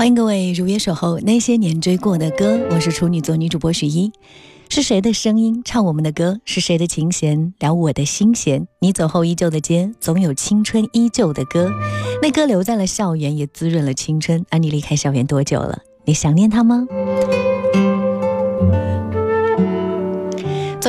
欢迎各位如约守候那些年追过的歌，我是处女座女主播许一。是谁的声音唱我们的歌？是谁的琴弦撩我的心弦？你走后依旧的街，总有青春依旧的歌。那歌留在了校园，也滋润了青春。而你离开校园多久了？你想念他吗？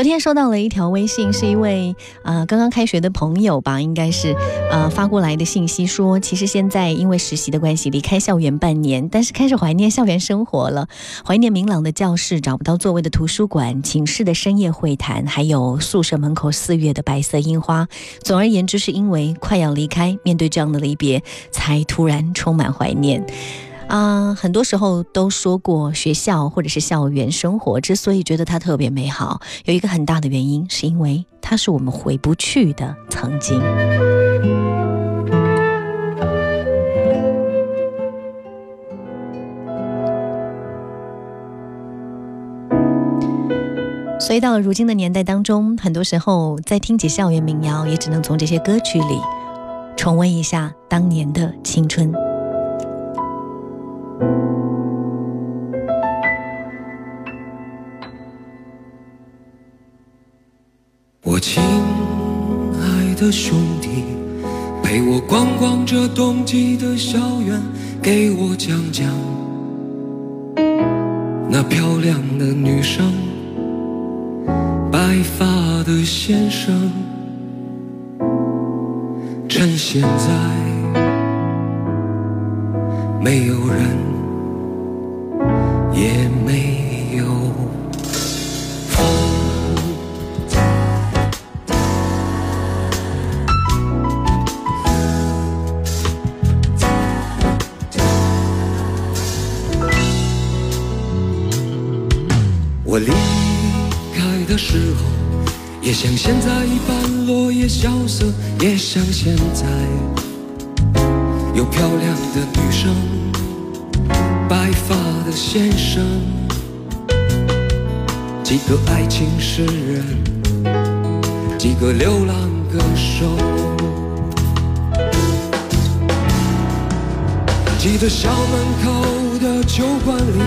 昨天收到了一条微信，是一位呃刚刚开学的朋友吧，应该是呃发过来的信息，说其实现在因为实习的关系离开校园半年，但是开始怀念校园生活了，怀念明朗的教室、找不到座位的图书馆、寝室的深夜会谈，还有宿舍门口四月的白色樱花。总而言之，是因为快要离开，面对这样的离别，才突然充满怀念。啊，很多时候都说过，学校或者是校园生活之所以觉得它特别美好，有一个很大的原因，是因为它是我们回不去的曾经。所以到了如今的年代当中，很多时候在听起校园民谣，也只能从这些歌曲里重温一下当年的青春。的兄弟，陪我逛逛这冬季的校园，给我讲讲那漂亮的女生，白发的先生，趁现在没有人。也没有也像现在一般落叶萧瑟，也像现在有漂亮的女生。白发的先生，几个爱情诗人，几个流浪歌手。记得校门口的酒馆里，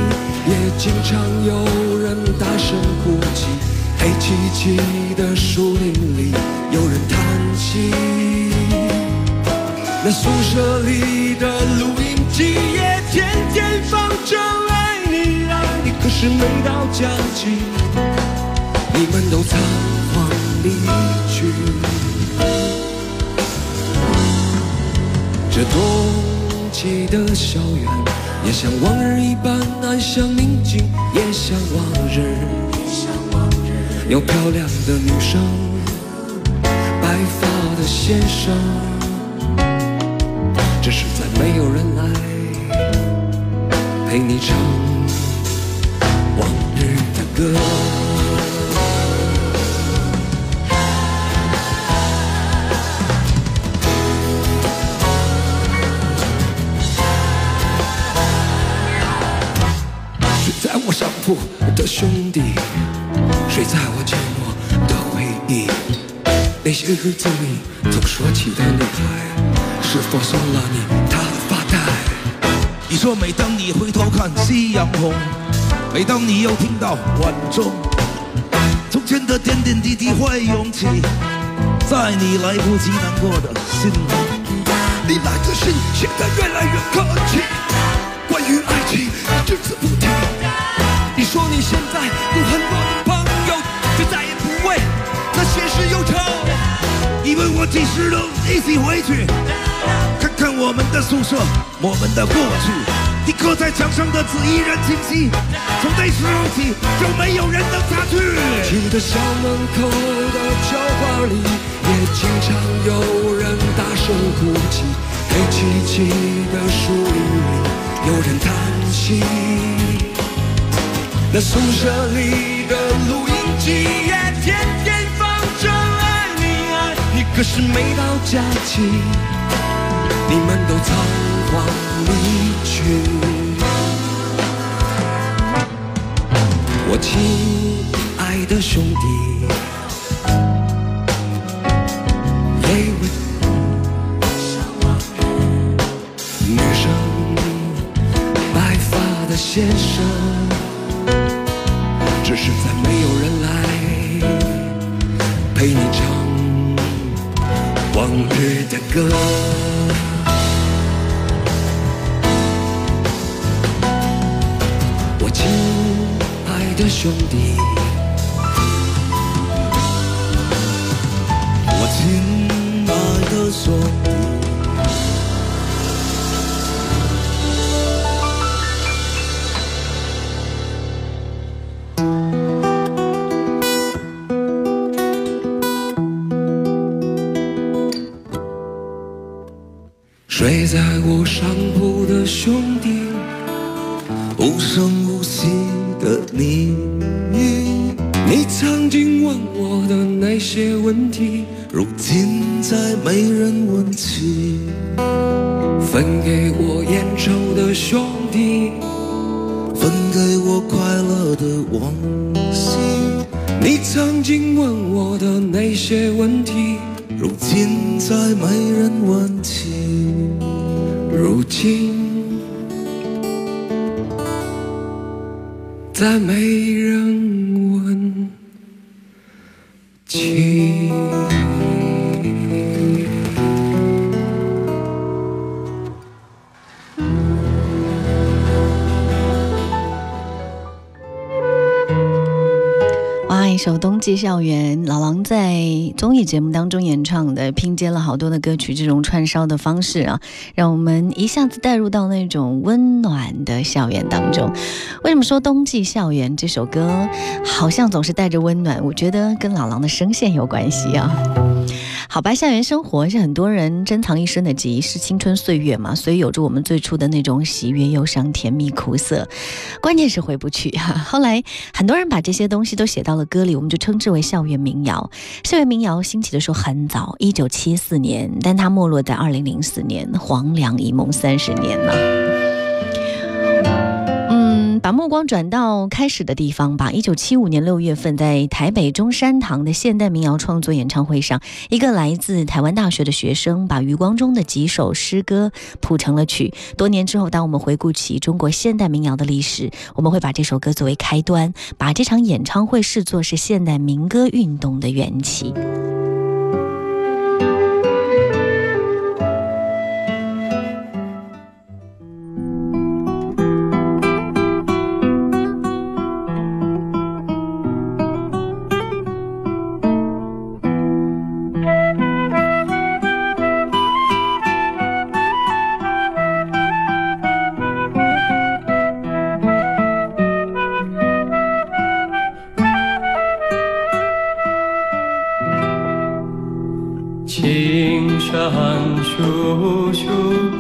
也经常有人大声哭泣。黑漆漆的树林里，有人叹息。那宿舍里的录音机也天天放着爱你爱你，可是每到假期，你们都仓皇离去。这冬季的校园，也像往日一般安详宁静，也像往日，有漂亮的女生，白发的先生。只是再没有人来陪你唱往日的歌。睡在我上铺的兄弟，睡在我寂寞的回忆，那些日子里总说起的女孩。是否送了你她的发带？你说每当你回头看夕阳红，每当你又听到晚钟，从前的点点滴滴会涌起，在你来不及难过的心里。你来的信写得越来越客气，关于爱情你只字不提。你说你现在有很几十路，一起回去，看看我们的宿舍，我们的过去。你刻在墙上的字依然清晰，从那时候起就没有人能擦去。记得校门口的教花里，也经常有人大声哭泣。黑漆漆的树林里，有人叹息。那宿舍里的录音机也天天，可是每到假期，你们都仓皇离去。我亲爱的兄弟，一位女生，白发的先生。只是再没有人来陪你唱往日的歌。我亲爱的兄弟，我亲爱的兄弟。在我上铺的兄弟，无声无息的你，你曾经问我的那些问题，如今再没人问起。分给我烟抽的兄弟，分给我快乐的往昔。你曾经问我的那些问题，如今再没人问起。如今再没人问起。首《冬季校园》，老狼在综艺节目当中演唱的，拼接了好多的歌曲，这种串烧的方式啊，让我们一下子带入到那种温暖的校园当中。为什么说《冬季校园》这首歌好像总是带着温暖？我觉得跟老狼的声线有关系啊。好吧，校园生活是很多人珍藏一生的记忆，是青春岁月嘛，所以有着我们最初的那种喜悦、忧伤、甜蜜、苦涩，关键是回不去哈、后来很多人把这些东西都写到了歌里，我们就称之为校园民谣。校园民谣兴起的时候很早，一九七四年，但它没落在二零零四年，黄粱一梦三十年了。把目光转到开始的地方吧。一九七五年六月份，在台北中山堂的现代民谣创作演唱会上，一个来自台湾大学的学生把余光中的几首诗歌谱成了曲。多年之后，当我们回顾起中国现代民谣的历史，我们会把这首歌作为开端，把这场演唱会视作是现代民歌运动的缘起。青山处处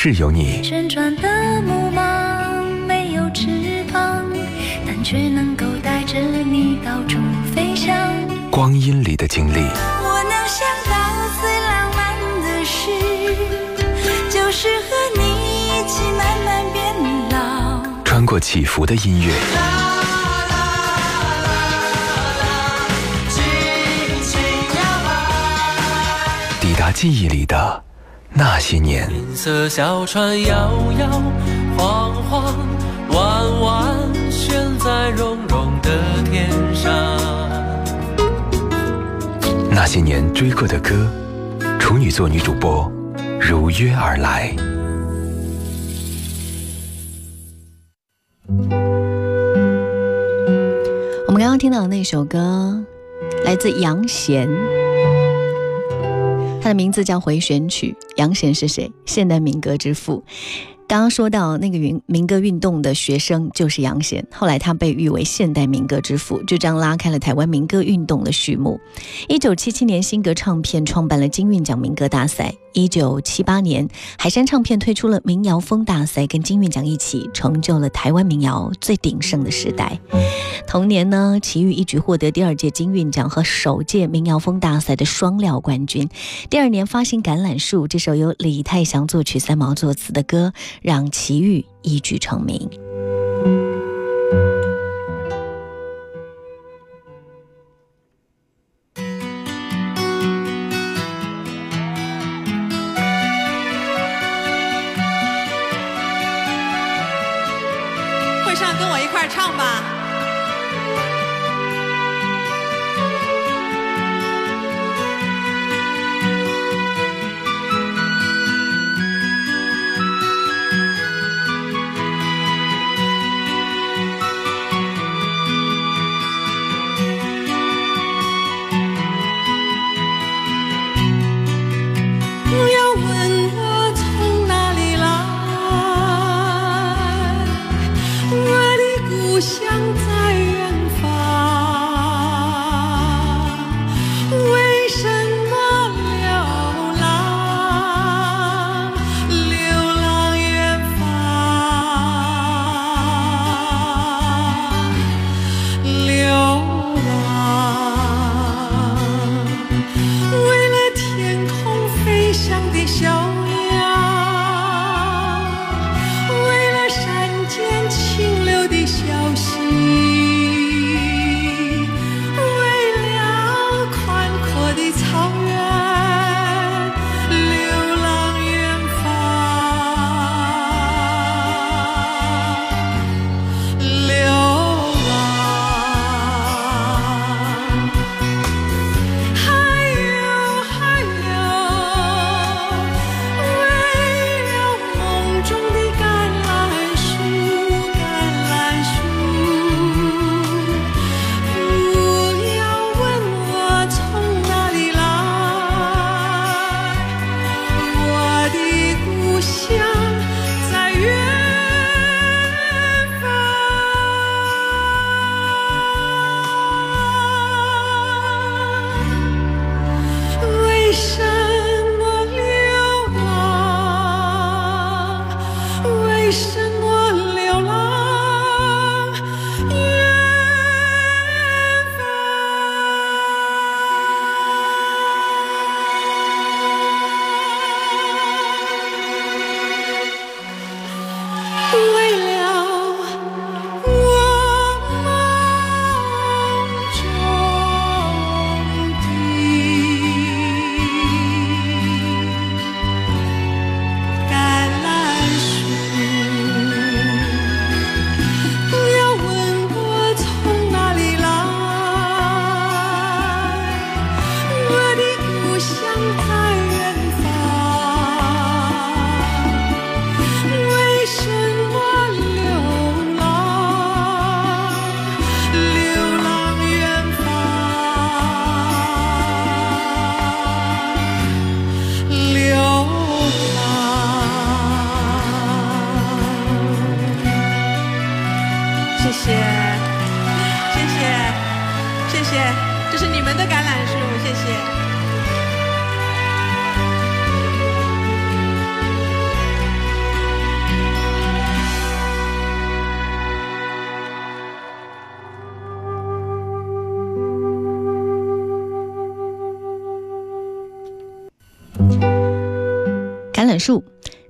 是有你。旋转的木马没有翅膀，但却能够带着你到处飞翔。光阴里的经历。我能想到最浪漫的事，就是和你一起慢慢变老。穿过起伏的音乐。抵达记忆里的。那些年，银色小船摇摇晃晃，弯弯悬在绒绒的天上。那些年追过的歌，处女座女主播如约而来。我们刚刚听到的那首歌，来自杨贤。的名字叫《回旋曲》，杨贤是谁？现代民歌之父。刚刚说到那个云民歌运动的学生就是杨贤，后来他被誉为现代民歌之父，就这样拉开了台湾民歌运动的序幕。一九七七年，新格唱片创办了金韵奖民歌大赛；一九七八年，海山唱片推出了民谣风大赛，跟金韵奖一起成就了台湾民谣最鼎盛的时代。同年呢，齐豫一举获得第二届金韵奖和首届民谣风大赛的双料冠军。第二年发行《橄榄树》这首由李泰祥作曲、三毛作词的歌。让齐豫一举成名。榄树，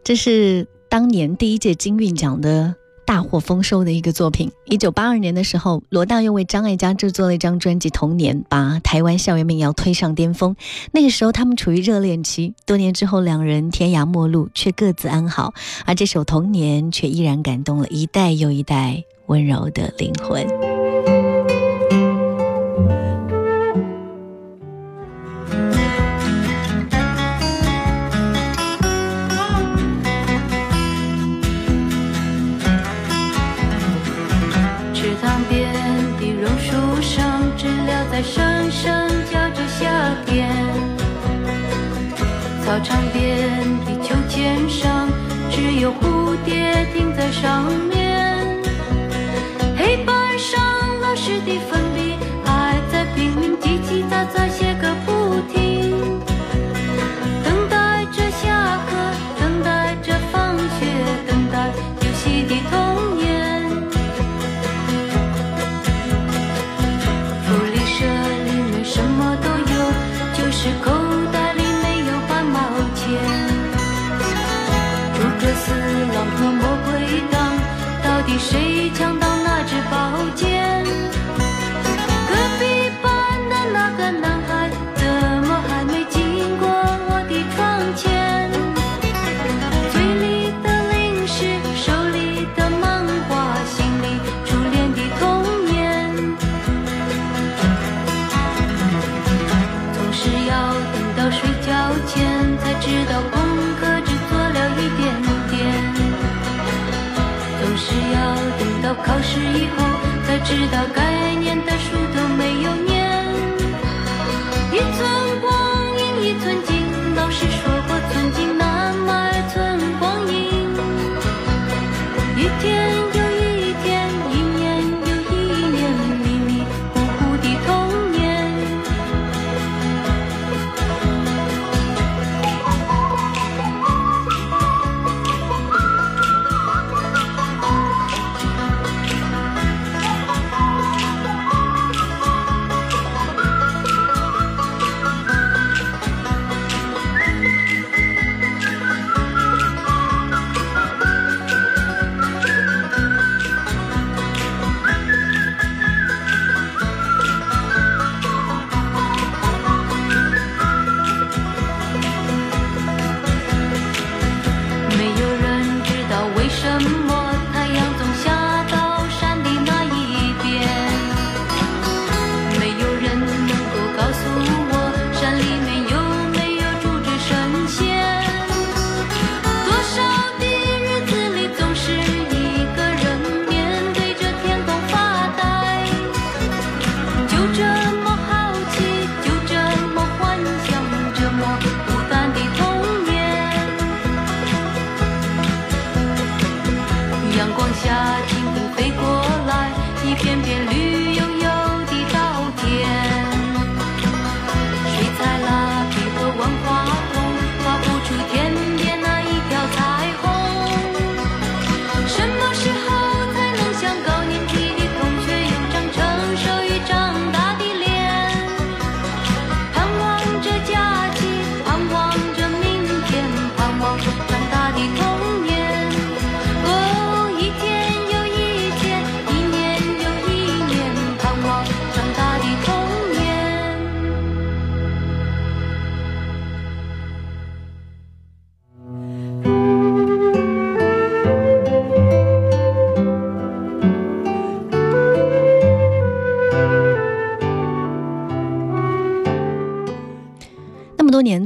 这是当年第一届金韵奖的大获丰收的一个作品。一九八二年的时候，罗大佑为张艾嘉制作了一张专辑《童年》，把台湾校园民谣推上巅峰。那个时候，他们处于热恋期，多年之后，两人天涯陌路，却各自安好。而这首《童年》却依然感动了一代又一代温柔的灵魂。在声声叫着夏天。操场边的秋千上，只有蝴蝶停在上面。黑板上老师的粉笔还在拼命叽叽喳喳写谁抢到那只宝剑？知道该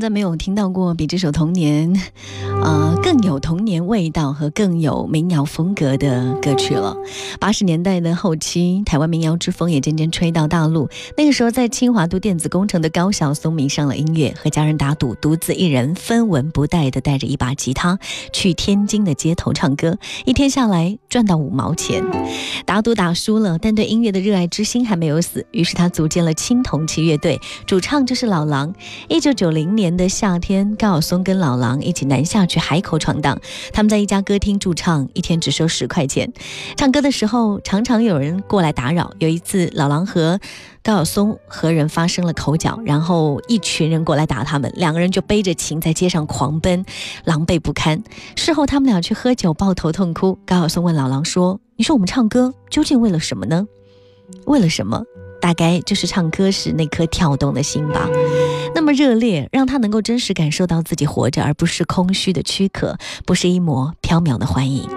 再没有听到过比这首《童年》，呃，更有童年味道和更有民谣风格的歌曲了。八十年代的后期，台湾民谣之风也渐渐吹到大陆。那个时候，在清华读电子工程的高晓松迷上了音乐，和家人打赌，独自一人分文不带的带着一把吉他去天津的街头唱歌，一天下来赚到五毛钱。打赌打输了，但对音乐的热爱之心还没有死，于是他组建了青铜器乐队，主唱就是老狼。一九九零年的夏天，高晓松跟老狼一起南下去海口闯荡。他们在一家歌厅驻唱，一天只收十块钱。唱歌的时候，常常有人过来打扰。有一次，老狼和高晓松和人发生了口角，然后一群人过来打他们，两个人就背着琴在街上狂奔，狼狈不堪。事后，他们俩去喝酒，抱头痛哭。高晓松问老狼说：“你说我们唱歌究竟为了什么呢？为了什么？”大概就是唱歌时那颗跳动的心吧，那么热烈，让他能够真实感受到自己活着，而不是空虚的躯壳，不是一抹缥缈的幻影。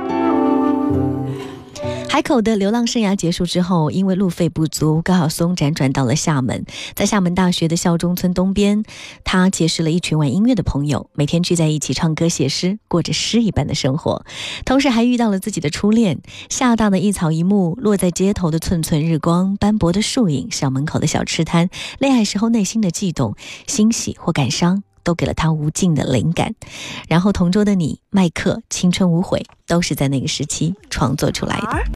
海口的流浪生涯结束之后，因为路费不足，高晓松辗转到了厦门。在厦门大学的孝中村东边，他结识了一群玩音乐的朋友，每天聚在一起唱歌、写诗，过着诗一般的生活。同时还遇到了自己的初恋。厦大的一草一木，落在街头的寸寸日光，斑驳的树影，校门口的小吃摊，恋爱时候内心的悸动、欣喜或感伤。都给了他无尽的灵感，然后同桌的你、麦克、青春无悔，都是在那个时期创作出来的。